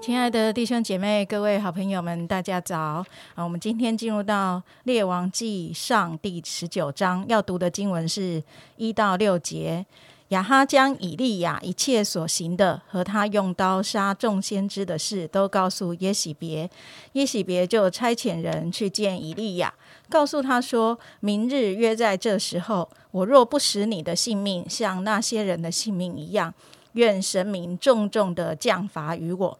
亲爱的弟兄姐妹、各位好朋友们，大家早！啊，我们今天进入到《列王记上》第十九章，要读的经文是一到六节。亚哈将以利亚一切所行的和他用刀杀众先知的事，都告诉耶喜别。耶喜别就差遣人去见以利亚，告诉他说：“明日约在这时候，我若不使你的性命像那些人的性命一样，愿神明重重的降罚于我。”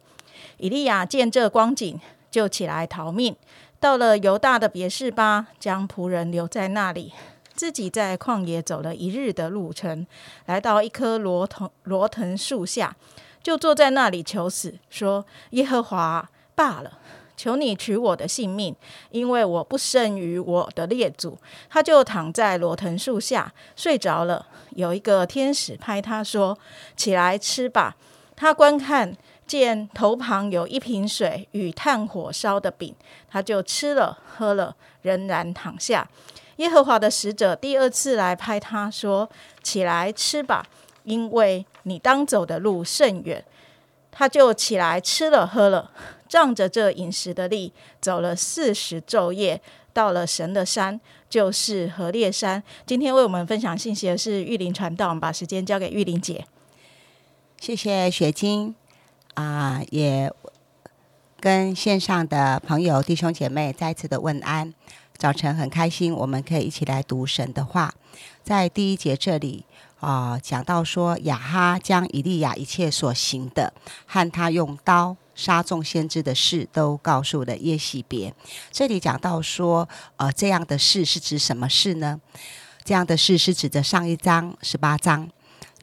以利亚见这光景，就起来逃命，到了犹大的别是巴，将仆人留在那里，自己在旷野走了一日的路程，来到一棵罗藤罗藤树下，就坐在那里求死，说：“耶和华罢了。”求你取我的性命，因为我不胜于我的列祖。他就躺在罗藤树下睡着了。有一个天使拍他说：“起来吃吧。”他观看，见头旁有一瓶水与炭火烧的饼，他就吃了喝了，仍然躺下。耶和华的使者第二次来拍他说：“起来吃吧，因为你当走的路甚远。”他就起来吃了喝了，仗着这饮食的力，走了四十昼夜，到了神的山，就是何烈山。今天为我们分享信息的是玉林传道，我们把时间交给玉林姐。谢谢雪晶啊、也跟线上的朋友弟兄姐妹再次的问安。早晨很开心，我们可以一起来读神的话。在第一节这里啊、讲到说亚哈将以利亚一切所行的和他用刀杀众先知的事都告诉了耶喜别。这里讲到说，呃，这样的事是指什么事呢？这样的事是指着上一章十八章。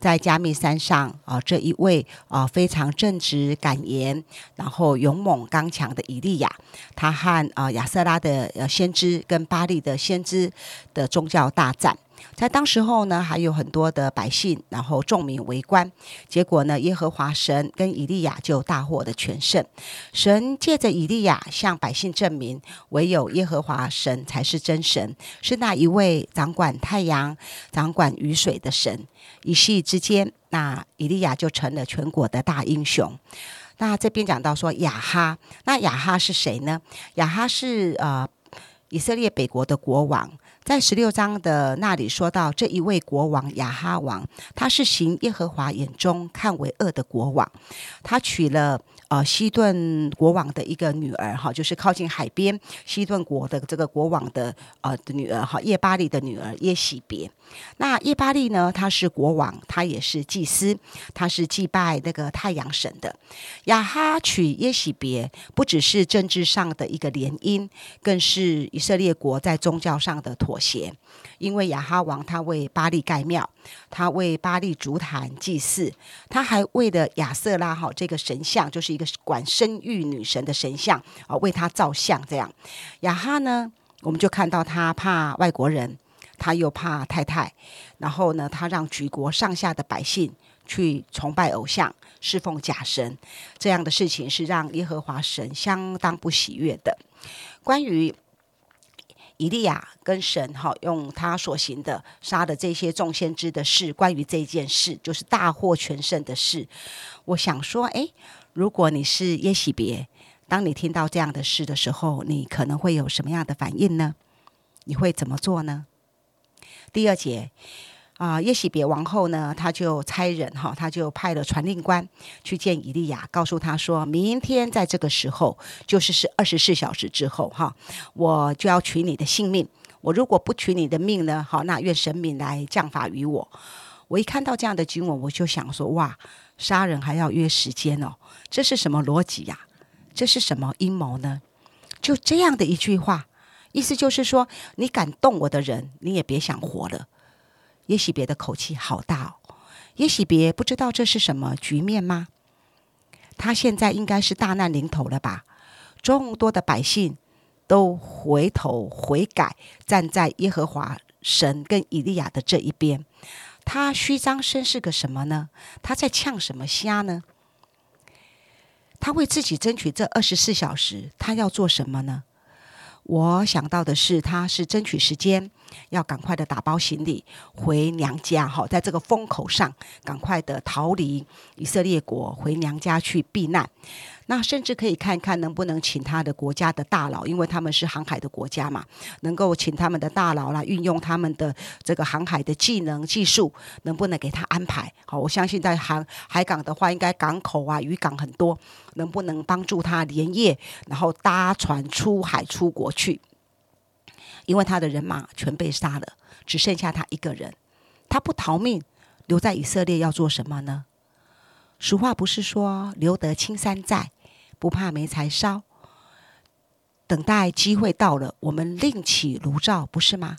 在加密山上啊、这一位啊、非常正直、敢言，然后勇猛刚强的以利亚，他和啊、亚瑟拉的呃先知跟巴利的先知的宗教大战。在当时候呢，还有很多的百姓，然后众民围观。结果呢，耶和华神跟以利亚就大获的全胜。神借着以利亚向百姓证明，唯有耶和华神才是真神，是那一位掌管太阳、掌管雨水的神。一夕之间，那以利亚就成了全国的大英雄。那这边讲到说亚哈，那亚哈是谁呢？亚哈是呃以色列北国的国王。在十六章的那里说到，这一位国王亚哈王，他是行耶和华眼中看为恶的国王，他娶了呃西顿国王的一个女儿哈，就是靠近海边西顿国的这个国王的呃女儿哈，叶巴利的女儿耶喜别。那叶巴利呢，他是国王，他也是祭司，他是祭拜那个太阳神的。亚哈娶耶喜别，不只是政治上的一个联姻，更是以色列国在宗教上的妥协。因为亚哈王他为巴利盖庙，他为巴利足坛祭祀，他还为了亚瑟拉哈这个神像，就是一个管生育女神的神像啊，为他造像。这样，亚哈呢，我们就看到他怕外国人，他又怕太太，然后呢，他让举国上下的百姓去崇拜偶像、侍奉假神，这样的事情是让耶和华神相当不喜悦的。关于以利亚跟神哈用他所行的杀的这些众先知的事，关于这件事就是大获全胜的事，我想说，诶，如果你是耶喜别，当你听到这样的事的时候，你可能会有什么样的反应呢？你会怎么做呢？第二节啊、耶喜别王后呢，他就差人哈，他就派了传令官去见以利亚，告诉他说，明天在这个时候，就是是二十四小时之后哈，我就要取你的性命。我如果不取你的命呢，好，那愿神明来降罚于我。我一看到这样的经文，我就想说，哇，杀人还要约时间哦，这是什么逻辑呀、这是什么阴谋呢？就这样的一句话，意思就是说，你敢动我的人，你也别想活了。也许别的口气好大哦，也许别不知道这是什么局面吗？他现在应该是大难临头了吧？众多的百姓都回头悔改，站在耶和华神跟以利亚的这一边。他虚张声势个什么呢？他在呛什么虾呢？他为自己争取这二十四小时，他要做什么呢？我想到的是，他是争取时间，要赶快的打包行李回娘家，哈，在这个风口上，赶快的逃离以色列国，回娘家去避难。那甚至可以看看能不能请他的国家的大佬，因为他们是航海的国家嘛，能够请他们的大佬来运用他们的这个航海的技能技术，能不能给他安排？好，我相信在航海港的话，应该港口啊、渔港很多，能不能帮助他连夜，然后搭船出海出国去？因为他的人马全被杀了，只剩下他一个人，他不逃命，留在以色列要做什么呢？俗话不是说“留得青山在，不怕没柴烧”，等待机会到了，我们另起炉灶，不是吗？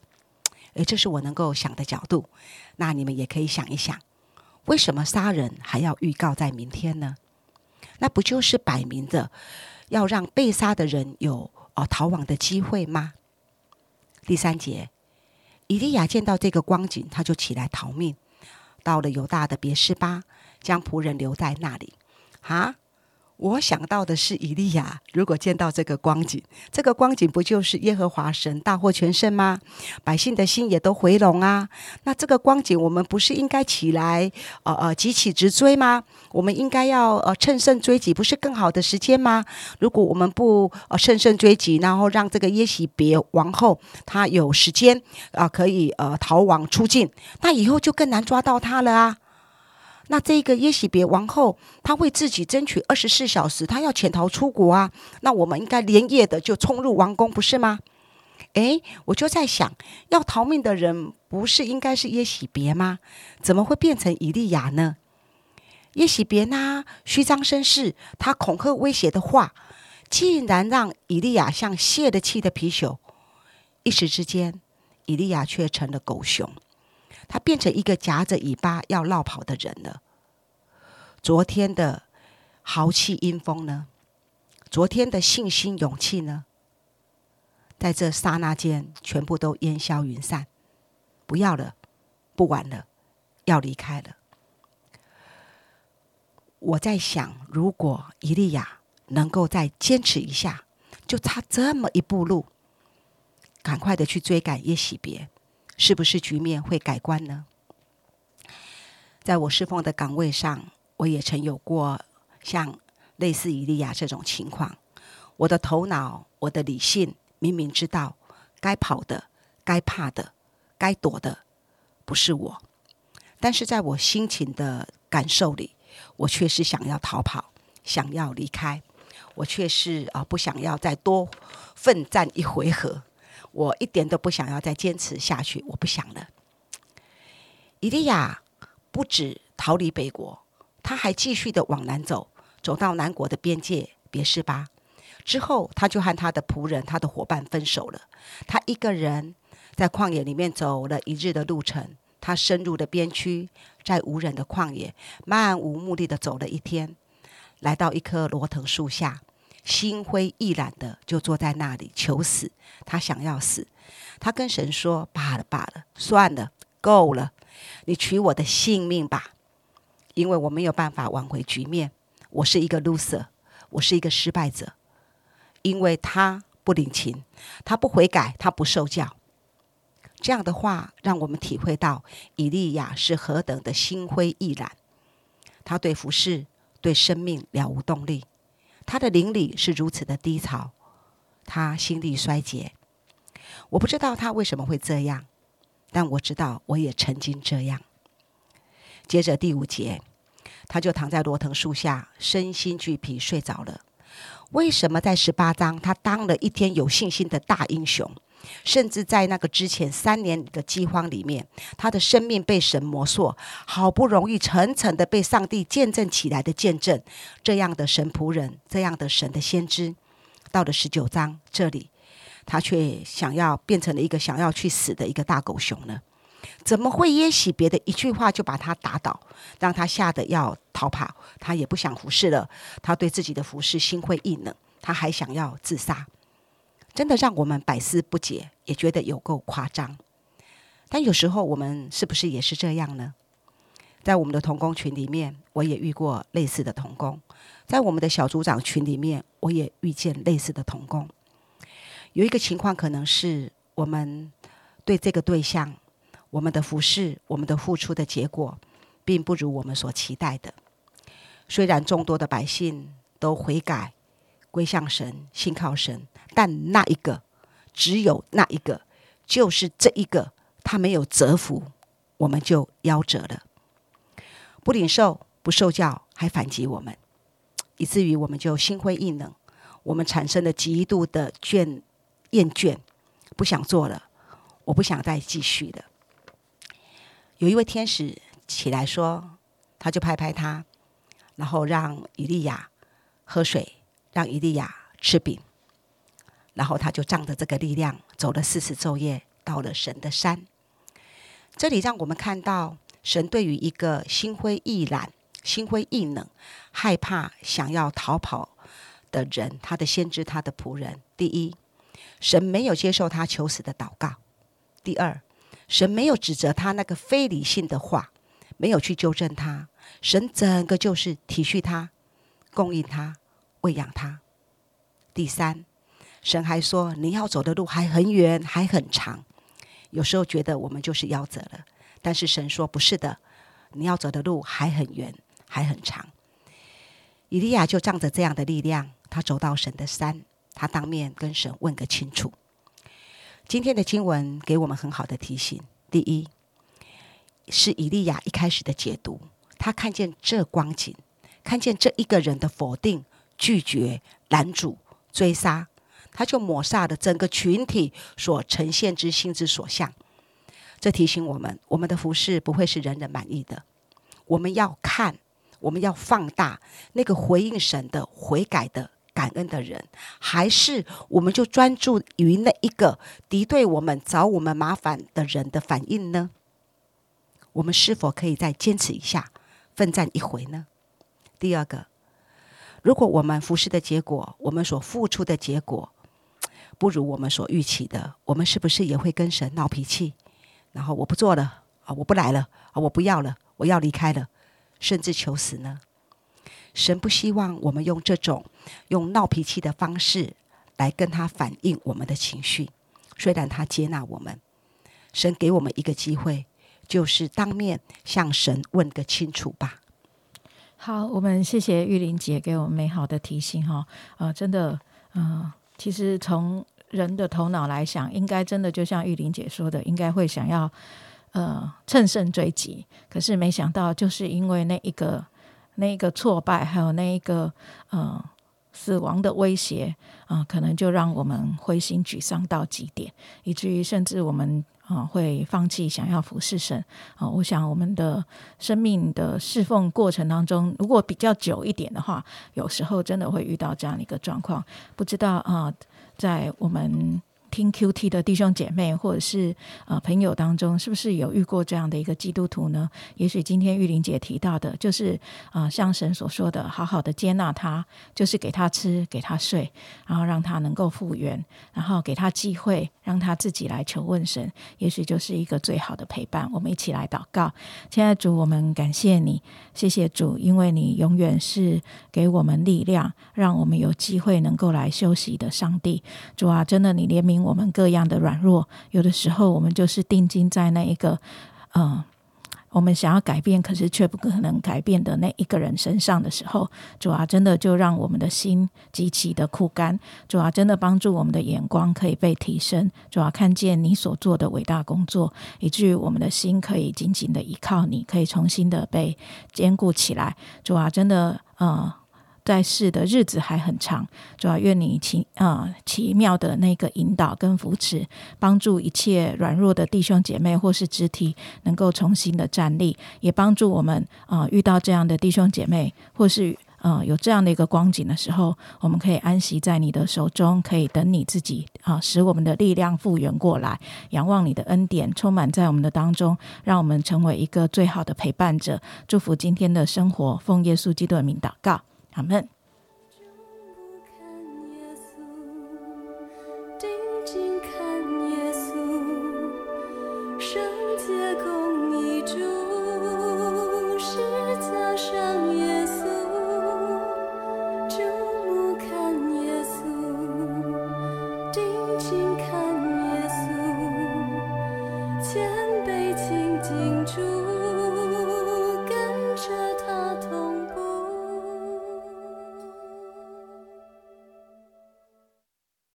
诶，这是我能够想的角度。那你们也可以想一想，为什么杀人还要预告在明天呢？那不就是摆明着要让被杀的人有哦逃亡的机会吗？第三节，以利亚见到这个光景，他就起来逃命，到了犹大的别是巴。将仆人留在那里，啊！我想到的是，以利亚如果见到这个光景，这个光景不就是耶和华神大获全胜吗？百姓的心也都回笼啊！那这个光景，我们不是应该起来，呃呃，急起直追吗？我们应该要呃乘胜追击，不是更好的时间吗？如果我们不呃乘胜追击，然后让这个耶喜别王后她有时间啊，可以呃逃亡出境，那以后就更难抓到她了啊！那这个耶喜别王后，她为自己争取二十四小时，她要潜逃出国啊。那我们应该连夜的就冲入王宫，不是吗？诶，我就在想，要逃命的人不是应该是耶喜别吗？怎么会变成以利亚呢？耶喜别呢，虚张声势，他恐吓威胁的话，竟然让以利亚像泄了气的貔貅。一时之间，以利亚却成了狗熊。他变成一个夹着尾巴要绕跑的人了。昨天的豪气阴风呢？昨天的信心勇气呢？在这刹那间，全部都烟消云散。不要了，不玩了，要离开了。我在想，如果伊利亚能够再坚持一下，就差这么一步路，赶快的去追赶耶喜别。是不是局面会改观呢？在我侍奉的岗位上，我也曾有过像类似以利亚这种情况。我的头脑、我的理性明明知道该跑的、该怕的、该躲的不是我，但是在我心情的感受里，我却是想要逃跑、想要离开，我却是啊不想要再多奋战一回合。我一点都不想要再坚持下去，我不想了。伊利亚不止逃离北国，他还继续的往南走，走到南国的边界别是巴。之后，他就和他的仆人、他的伙伴分手了。他一个人在旷野里面走了一日的路程，他深入了边区，在无人的旷野漫无目的的走了一天，来到一棵罗藤树下。心灰意懒的就坐在那里求死，他想要死，他跟神说：“罢了罢了，算了，够了，你取我的性命吧，因为我没有办法挽回局面，我是一个 loser，我是一个失败者，因为他不领情，他不悔改，他不受教。”这样的话，让我们体会到以利亚是何等的心灰意懒，他对服饰、对生命了无动力。他的灵里是如此的低潮，他心力衰竭。我不知道他为什么会这样，但我知道我也曾经这样。接着第五节，他就躺在罗藤树下，身心俱疲，睡着了。为什么在十八章他当了一天有信心的大英雄？甚至在那个之前三年的饥荒里面，他的生命被神磨塑，好不容易层层的被上帝见证起来的见证，这样的神仆人，这样的神的先知，到了十九章这里，他却想要变成了一个想要去死的一个大狗熊呢？怎么会耶喜别的一句话就把他打倒，让他吓得要逃跑？他也不想服侍了，他对自己的服侍心灰意冷，他还想要自杀。真的让我们百思不解，也觉得有够夸张。但有时候我们是不是也是这样呢？在我们的童工群里面，我也遇过类似的童工；在我们的小组长群里面，我也遇见类似的童工。有一个情况可能是我们对这个对象，我们的服侍、我们的付出的结果，并不如我们所期待的。虽然众多的百姓都悔改、归向神、信靠神，但那一个，只有那一个，就是这一个，他没有折服，我们就夭折了。不领受、不受教，还反击我们，以至于我们就心灰意冷，我们产生了极度的倦。厌倦，不想做了，我不想再继续了。有一位天使起来说，他就拍拍他，然后让以利亚喝水，让伊利亚吃饼，然后他就仗着这个力量走了四十昼夜，到了神的山。这里让我们看到神对于一个心灰意懒、心灰意冷、害怕、想要逃跑的人，他的先知，他的仆人，第一。神没有接受他求死的祷告。第二，神没有指责他那个非理性的话，没有去纠正他。神整个就是体恤他，供应他，喂养他。第三，神还说你要走的路还很远，还很长。有时候觉得我们就是夭折了，但是神说不是的，你要走的路还很远，还很长。以利亚就仗着这样的力量，他走到神的山。他当面跟神问个清楚。今天的经文给我们很好的提醒：第一，是以利亚一开始的解读，他看见这光景，看见这一个人的否定、拒绝、拦阻、追杀，他就抹煞了整个群体所呈现之心之所向。这提醒我们，我们的服饰不会是人人满意的。我们要看，我们要放大那个回应神的、悔改的。感恩的人，还是我们就专注于那一个敌对我们、找我们麻烦的人的反应呢？我们是否可以再坚持一下，奋战一回呢？第二个，如果我们服侍的结果，我们所付出的结果不如我们所预期的，我们是不是也会跟神闹脾气？然后我不做了啊，我不来了啊，我不要了，我要离开了，甚至求死呢？神不希望我们用这种用闹脾气的方式来跟他反映我们的情绪。虽然他接纳我们，神给我们一个机会，就是当面向神问个清楚吧。好，我们谢谢玉玲姐给我们美好的提醒哈。呃，真的，嗯，其实从人的头脑来想，应该真的就像玉玲姐说的，应该会想要呃乘胜追击。可是没想到，就是因为那一个。那一个挫败，还有那一个呃死亡的威胁啊，可能就让我们灰心沮丧到极点，以至于甚至我们啊会放弃想要服侍神啊。我想我们的生命的侍奉过程当中，如果比较久一点的话，有时候真的会遇到这样的一个状况。不知道啊，在我们。听 QT 的弟兄姐妹，或者是呃朋友当中，是不是有遇过这样的一个基督徒呢？也许今天玉玲姐提到的，就是啊，像神所说的，好好的接纳他，就是给他吃，给他睡，然后让他能够复原，然后给他机会，让他自己来求问神，也许就是一个最好的陪伴。我们一起来祷告，亲爱的主，我们感谢你，谢谢主，因为你永远是给我们力量，让我们有机会能够来休息的上帝。主啊，真的，你怜悯。我们各样的软弱，有的时候我们就是定睛在那一个，嗯，我们想要改变，可是却不可能改变的那一个人身上的时候，主啊，真的就让我们的心极其的枯干。主啊，真的帮助我们的眼光可以被提升。主啊，看见你所做的伟大工作，以至于我们的心可以紧紧的依靠你，可以重新的被坚固起来。主啊，真的，嗯。在世的日子还很长，主要愿你奇啊奇妙的那个引导跟扶持，帮助一切软弱的弟兄姐妹或是肢体能够重新的站立，也帮助我们啊遇到这样的弟兄姐妹或是啊有这样的一个光景的时候，我们可以安息在你的手中，可以等你自己啊使我们的力量复原过来，仰望你的恩典充满在我们的当中，让我们成为一个最好的陪伴者。祝福今天的生活，奉耶稣基督的名祷告。咱们